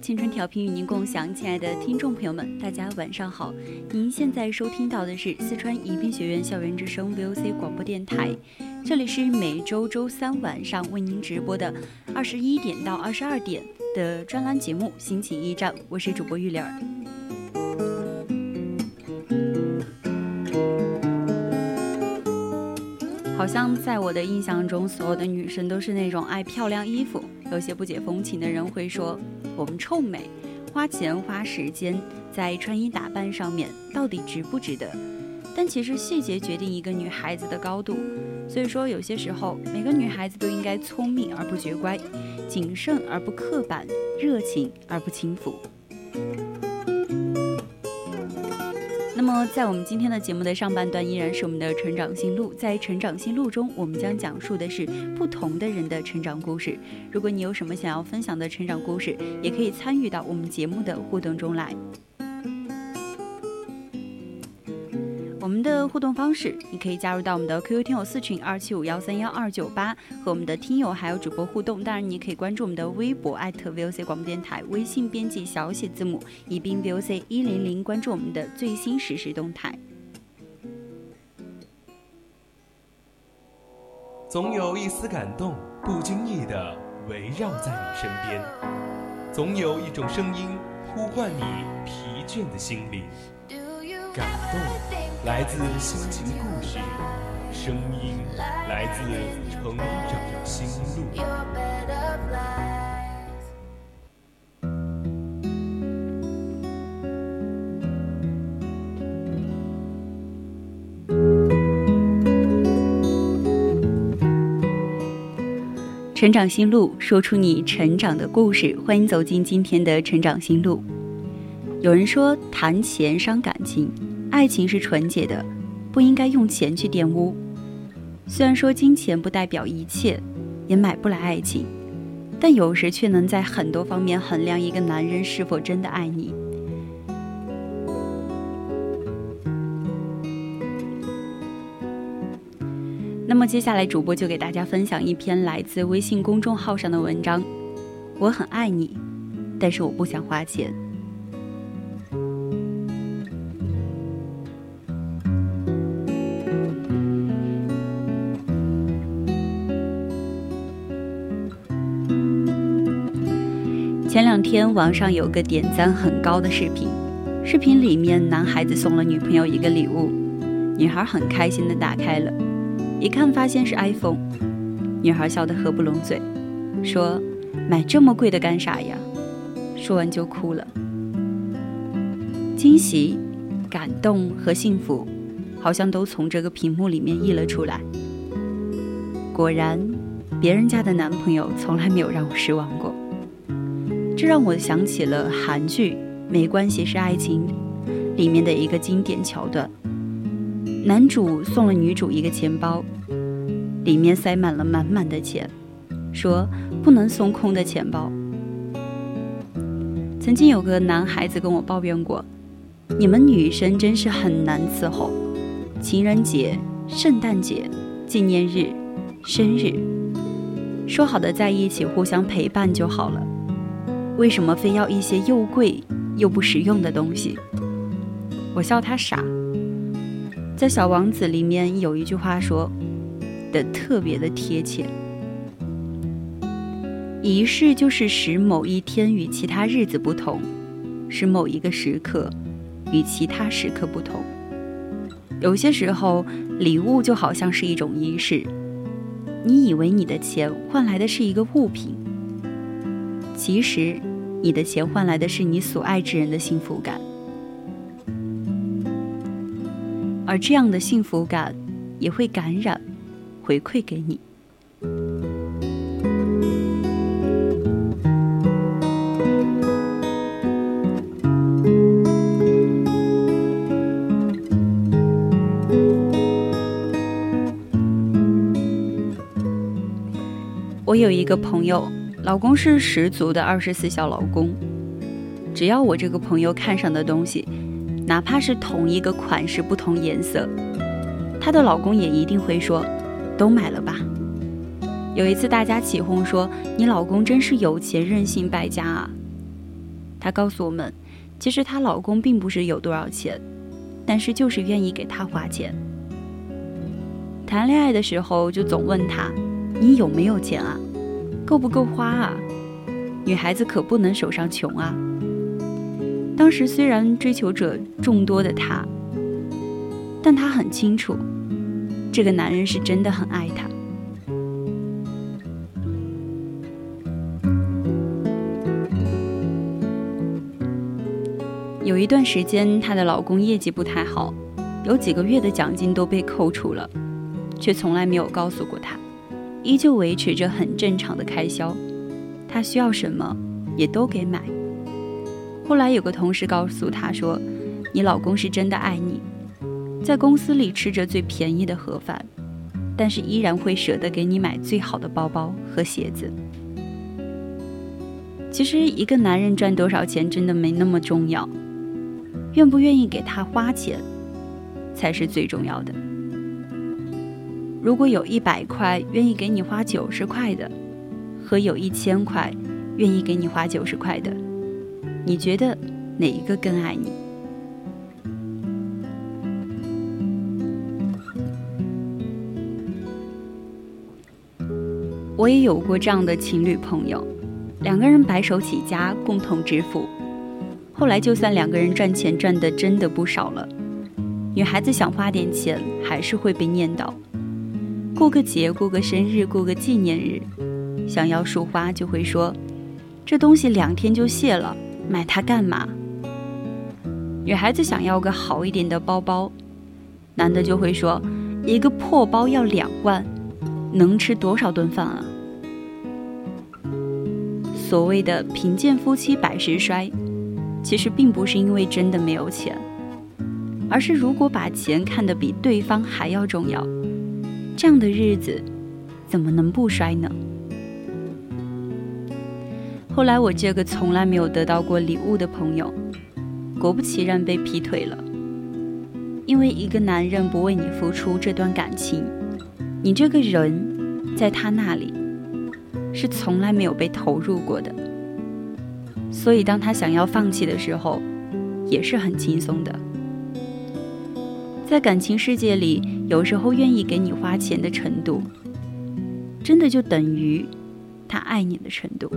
青春调频与您共享，亲爱的听众朋友们，大家晚上好。您现在收听到的是四川宜宾学院校园之声 VOC 广播电台，这里是每周周三晚上为您直播的二十一点到二十二点的专栏节目《心情驿站》，我是主播玉玲儿。好像在我的印象中，所有的女生都是那种爱漂亮衣服。有些不解风情的人会说。我们臭美，花钱花时间在穿衣打扮上面到底值不值得？但其实细节决定一个女孩子的高度，所以说有些时候每个女孩子都应该聪明而不绝乖，谨慎而不刻板，热情而不轻浮。么，在我们今天的节目的上半段，依然是我们的成长心路。在成长心路中，我们将讲述的是不同的人的成长故事。如果你有什么想要分享的成长故事，也可以参与到我们节目的互动中来。的互动方式，你可以加入到我们的 QQ 听友四群二七五幺三幺二九八，和我们的听友还有主播互动。当然，你可以关注我们的微博 VOC 广播电台，微信编辑小写字母宜宾 VOC 一零零，关注我们的最新实时动态。总有一丝感动，不经意的围绕在你身边；总有一种声音呼唤你疲倦的心灵。感动来自心情故事，声音来自成长心路。成长心路，说出你成长的故事。欢迎走进今天的成长心路。有人说谈钱伤感情，爱情是纯洁的，不应该用钱去玷污。虽然说金钱不代表一切，也买不来爱情，但有时却能在很多方面衡量一个男人是否真的爱你。那么接下来主播就给大家分享一篇来自微信公众号上的文章：我很爱你，但是我不想花钱。两天网上有个点赞很高的视频，视频里面男孩子送了女朋友一个礼物，女孩很开心的打开了，一看发现是 iPhone，女孩笑得合不拢嘴，说买这么贵的干啥呀？说完就哭了。惊喜、感动和幸福，好像都从这个屏幕里面溢了出来。果然，别人家的男朋友从来没有让我失望过。这让我想起了韩剧《没关系是爱情》里面的一个经典桥段：男主送了女主一个钱包，里面塞满了满满的钱，说不能送空的钱包。曾经有个男孩子跟我抱怨过：“你们女生真是很难伺候，情人节、圣诞节、纪念日、生日，说好的在一起互相陪伴就好了。”为什么非要一些又贵又不实用的东西？我笑他傻。在《小王子》里面有一句话说的特别的贴切：仪式就是使某一天与其他日子不同，使某一个时刻与其他时刻不同。有些时候，礼物就好像是一种仪式。你以为你的钱换来的是一个物品，其实你的钱换来的是你所爱之人的幸福感，而这样的幸福感也会感染，回馈给你。我有一个朋友，老公是十足的二十四孝老公。只要我这个朋友看上的东西，哪怕是同一个款式、不同颜色，她的老公也一定会说：“都买了吧。”有一次大家起哄说：“你老公真是有钱任性败家啊！”她告诉我们，其实她老公并不是有多少钱，但是就是愿意给她花钱。谈恋爱的时候就总问她。你有没有钱啊？够不够花啊？女孩子可不能手上穷啊！当时虽然追求者众多的她，但她很清楚，这个男人是真的很爱她。有一段时间，她的老公业绩不太好，有几个月的奖金都被扣除了，却从来没有告诉过她。依旧维持着很正常的开销，他需要什么也都给买。后来有个同事告诉他说：“你老公是真的爱你，在公司里吃着最便宜的盒饭，但是依然会舍得给你买最好的包包和鞋子。”其实一个男人赚多少钱真的没那么重要，愿不愿意给他花钱才是最重要的。如果有一百块愿意给你花九十块的，和有一千块愿意给你花九十块的，你觉得哪一个更爱你？我也有过这样的情侣朋友，两个人白手起家，共同致富。后来就算两个人赚钱赚的真的不少了，女孩子想花点钱，还是会被念叨。过个节，过个生日，过个纪念日，想要束花就会说：“这东西两天就谢了，买它干嘛？”女孩子想要个好一点的包包，男的就会说：“一个破包要两万，能吃多少顿饭啊？”所谓的贫贱夫妻百事衰，其实并不是因为真的没有钱，而是如果把钱看得比对方还要重要。这样的日子，怎么能不衰呢？后来我这个从来没有得到过礼物的朋友，果不其然被劈腿了。因为一个男人不为你付出这段感情，你这个人在他那里是从来没有被投入过的。所以当他想要放弃的时候，也是很轻松的。在感情世界里。有时候愿意给你花钱的程度，真的就等于他爱你的程度。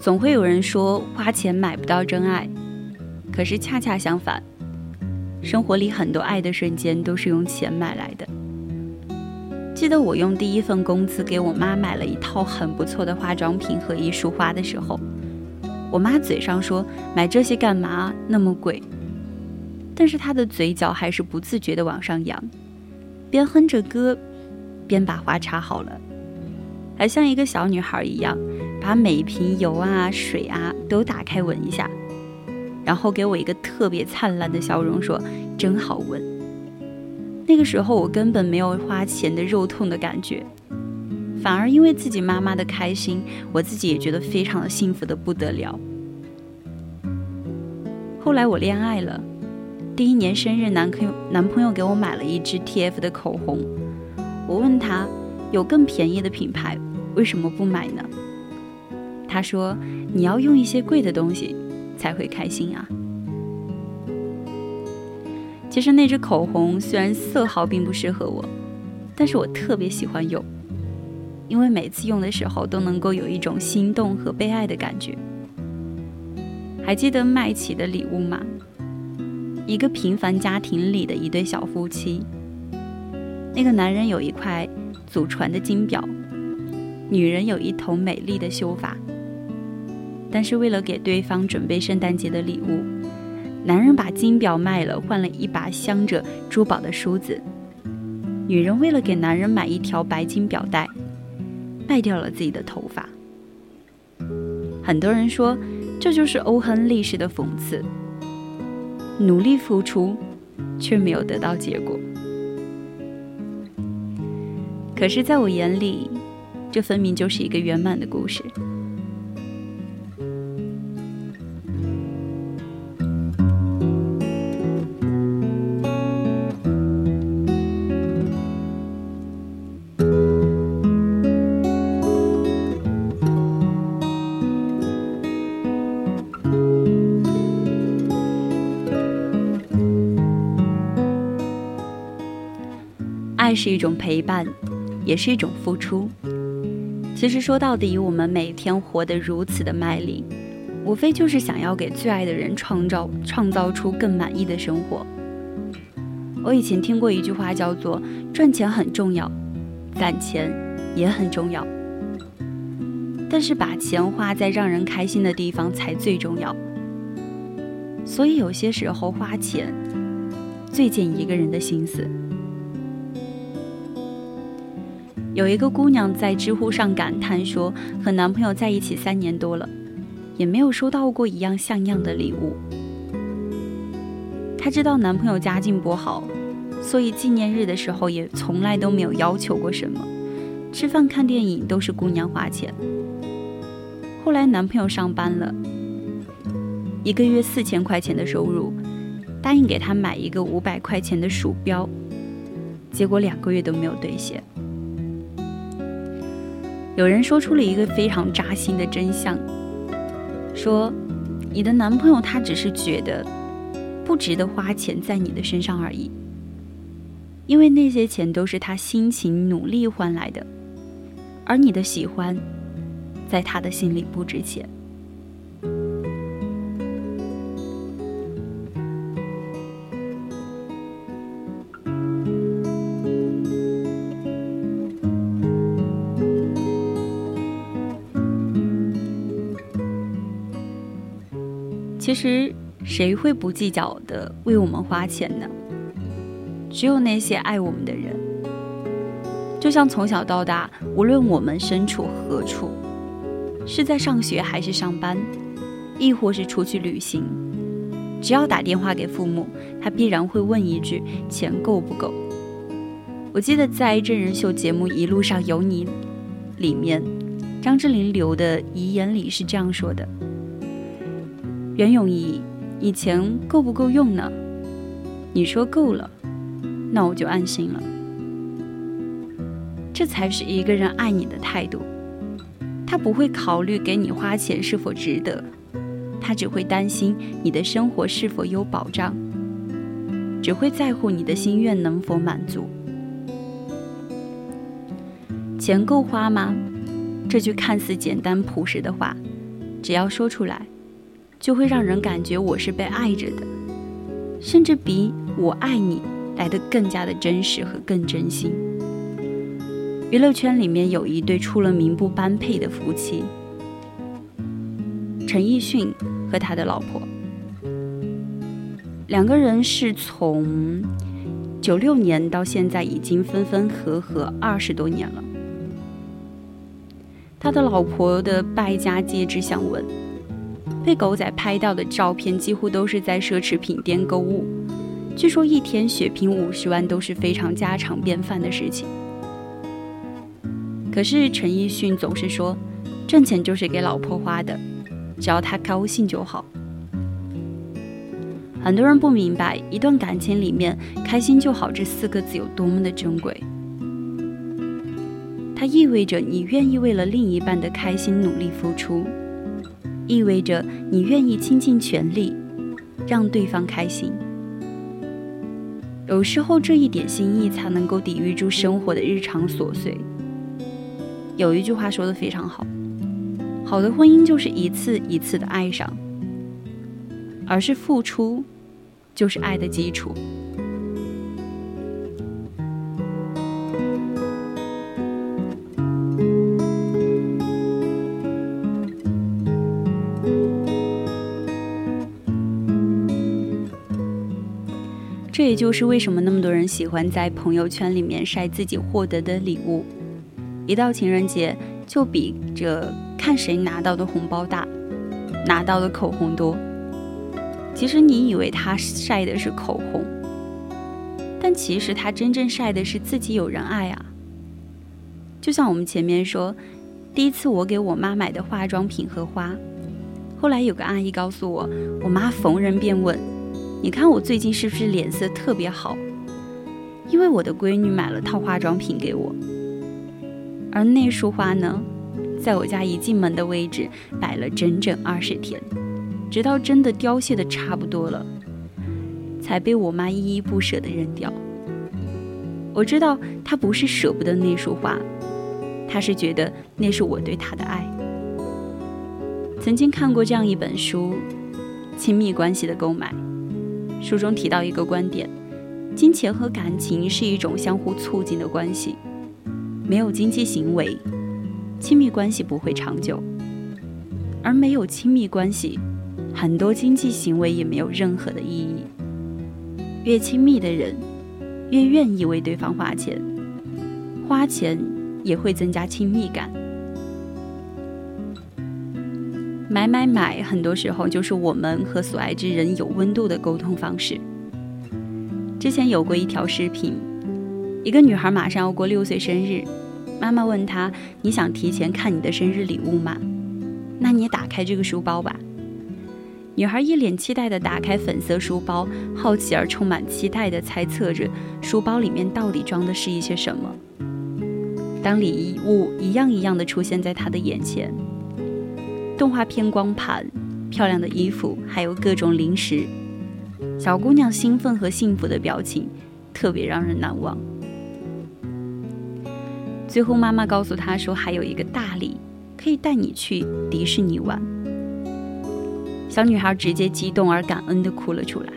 总会有人说花钱买不到真爱，可是恰恰相反，生活里很多爱的瞬间都是用钱买来的。记得我用第一份工资给我妈买了一套很不错的化妆品和一束花的时候，我妈嘴上说买这些干嘛那么贵，但是她的嘴角还是不自觉地往上扬，边哼着歌，边把花插好了，还像一个小女孩一样，把每一瓶油啊水啊都打开闻一下，然后给我一个特别灿烂的笑容，说真好闻。那个时候我根本没有花钱的肉痛的感觉，反而因为自己妈妈的开心，我自己也觉得非常的幸福的不得了。后来我恋爱了，第一年生日，男朋友男朋友给我买了一支 TF 的口红，我问他有更便宜的品牌，为什么不买呢？他说：“你要用一些贵的东西才会开心啊。”其实那支口红虽然色号并不适合我，但是我特别喜欢用，因为每次用的时候都能够有一种心动和被爱的感觉。还记得麦琪的礼物吗？一个平凡家庭里的一对小夫妻，那个男人有一块祖传的金表，女人有一头美丽的秀发。但是为了给对方准备圣诞节的礼物，男人把金表卖了，换了一把镶着珠宝的梳子；女人为了给男人买一条白金表带，卖掉了自己的头发。很多人说，这就是欧亨利式的讽刺：努力付出，却没有得到结果。可是，在我眼里，这分明就是一个圆满的故事。爱是一种陪伴，也是一种付出。其实说到底，我们每天活得如此的卖力，无非就是想要给最爱的人创造创造出更满意的生活。我以前听过一句话，叫做“赚钱很重要，攒钱也很重要，但是把钱花在让人开心的地方才最重要。”所以有些时候花钱最见一个人的心思。有一个姑娘在知乎上感叹说：“和男朋友在一起三年多了，也没有收到过一样像样的礼物。她知道男朋友家境不好，所以纪念日的时候也从来都没有要求过什么，吃饭看电影都是姑娘花钱。后来男朋友上班了，一个月四千块钱的收入，答应给她买一个五百块钱的鼠标，结果两个月都没有兑现。”有人说出了一个非常扎心的真相，说你的男朋友他只是觉得不值得花钱在你的身上而已，因为那些钱都是他辛勤努力换来的，而你的喜欢在他的心里不值钱。其实，谁会不计较的为我们花钱呢？只有那些爱我们的人。就像从小到大，无论我们身处何处，是在上学还是上班，亦或是出去旅行，只要打电话给父母，他必然会问一句：“钱够不够？”我记得在真人秀节目《一路上有你》里面，张智霖留的遗言里是这样说的。袁咏仪，以前够不够用呢？你说够了，那我就安心了。这才是一个人爱你的态度。他不会考虑给你花钱是否值得，他只会担心你的生活是否有保障，只会在乎你的心愿能否满足。钱够花吗？这句看似简单朴实的话，只要说出来。就会让人感觉我是被爱着的，甚至比我爱你来的更加的真实和更真心。娱乐圈里面有一对出了名不般配的夫妻，陈奕迅和他的老婆，两个人是从九六年到现在已经分分合合二十多年了。他的老婆的败家皆知向闻。被狗仔拍到的照片几乎都是在奢侈品店购物，据说一天血拼五十万都是非常家常便饭的事情。可是陈奕迅总是说，挣钱就是给老婆花的，只要她高兴就好。很多人不明白，一段感情里面“开心就好”这四个字有多么的珍贵，它意味着你愿意为了另一半的开心努力付出。意味着你愿意倾尽全力，让对方开心。有时候，这一点心意才能够抵御住生活的日常琐碎。有一句话说的非常好：好的婚姻就是一次一次的爱上，而是付出，就是爱的基础。这也就是为什么那么多人喜欢在朋友圈里面晒自己获得的礼物，一到情人节就比着看谁拿到的红包大，拿到的口红多。其实你以为他晒的是口红，但其实他真正晒的是自己有人爱啊。就像我们前面说，第一次我给我妈买的化妆品和花，后来有个阿姨告诉我，我妈逢人便问。你看我最近是不是脸色特别好？因为我的闺女买了套化妆品给我，而那束花呢，在我家一进门的位置摆了整整二十天，直到真的凋谢的差不多了，才被我妈依依不舍的扔掉。我知道她不是舍不得那束花，她是觉得那是我对她的爱。曾经看过这样一本书，《亲密关系的购买》。书中提到一个观点：金钱和感情是一种相互促进的关系，没有经济行为，亲密关系不会长久；而没有亲密关系，很多经济行为也没有任何的意义。越亲密的人，越愿意为对方花钱，花钱也会增加亲密感。买买买，很多时候就是我们和所爱之人有温度的沟通方式。之前有过一条视频，一个女孩马上要过六岁生日，妈妈问她：“你想提前看你的生日礼物吗？那你打开这个书包吧。”女孩一脸期待地打开粉色书包，好奇而充满期待地猜测着书包里面到底装的是一些什么。当礼物一样一样地出现在她的眼前。动画片光盘、漂亮的衣服，还有各种零食，小姑娘兴奋和幸福的表情，特别让人难忘。最后，妈妈告诉她说，还有一个大礼，可以带你去迪士尼玩。小女孩直接激动而感恩地哭了出来。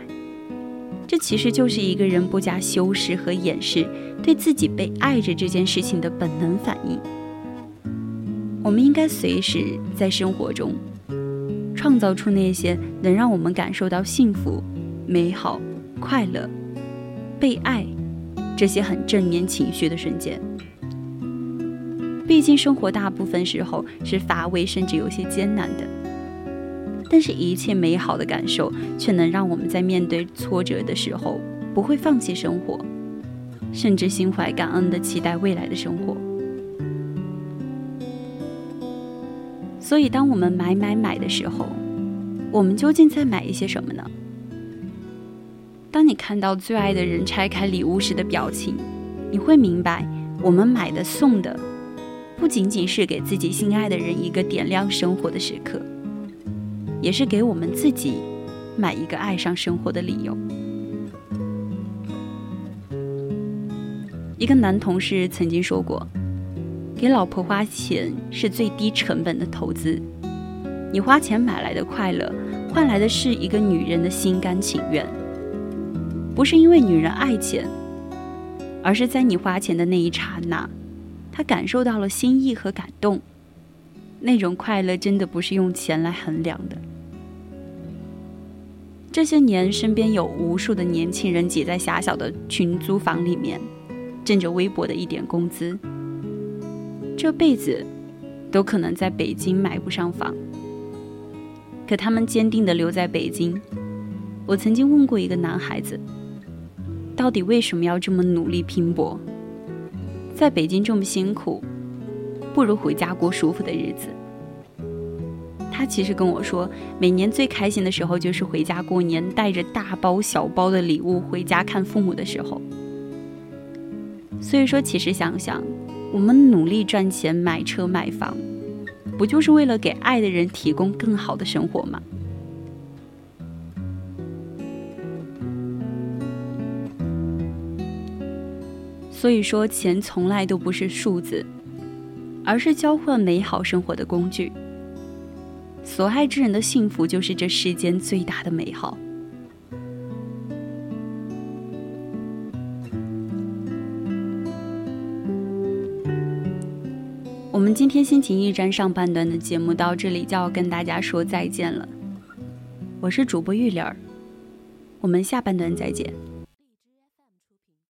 这其实就是一个人不加修饰和掩饰，对自己被爱着这件事情的本能反应。我们应该随时在生活中创造出那些能让我们感受到幸福、美好、快乐、被爱这些很正面情绪的瞬间。毕竟生活大部分时候是乏味，甚至有些艰难的，但是一切美好的感受却能让我们在面对挫折的时候不会放弃生活，甚至心怀感恩的期待未来的生活。所以，当我们买买买的时候，我们究竟在买一些什么呢？当你看到最爱的人拆开礼物时的表情，你会明白，我们买的送的，不仅仅是给自己心爱的人一个点亮生活的时刻，也是给我们自己买一个爱上生活的理由。一个男同事曾经说过。给老婆花钱是最低成本的投资，你花钱买来的快乐，换来的是一个女人的心甘情愿。不是因为女人爱钱，而是在你花钱的那一刹那，她感受到了心意和感动。那种快乐真的不是用钱来衡量的。这些年，身边有无数的年轻人挤在狭小的群租房里面，挣着微薄的一点工资。这辈子都可能在北京买不上房，可他们坚定地留在北京。我曾经问过一个男孩子，到底为什么要这么努力拼搏？在北京这么辛苦，不如回家过舒服的日子。他其实跟我说，每年最开心的时候就是回家过年，带着大包小包的礼物回家看父母的时候。所以说，其实想想。我们努力赚钱买车买房，不就是为了给爱的人提供更好的生活吗？所以说，钱从来都不是数字，而是交换美好生活的工具。所爱之人的幸福，就是这世间最大的美好。天心情驿站上半段的节目到这里就要跟大家说再见了。我是主播玉玲儿，我们下半段再见。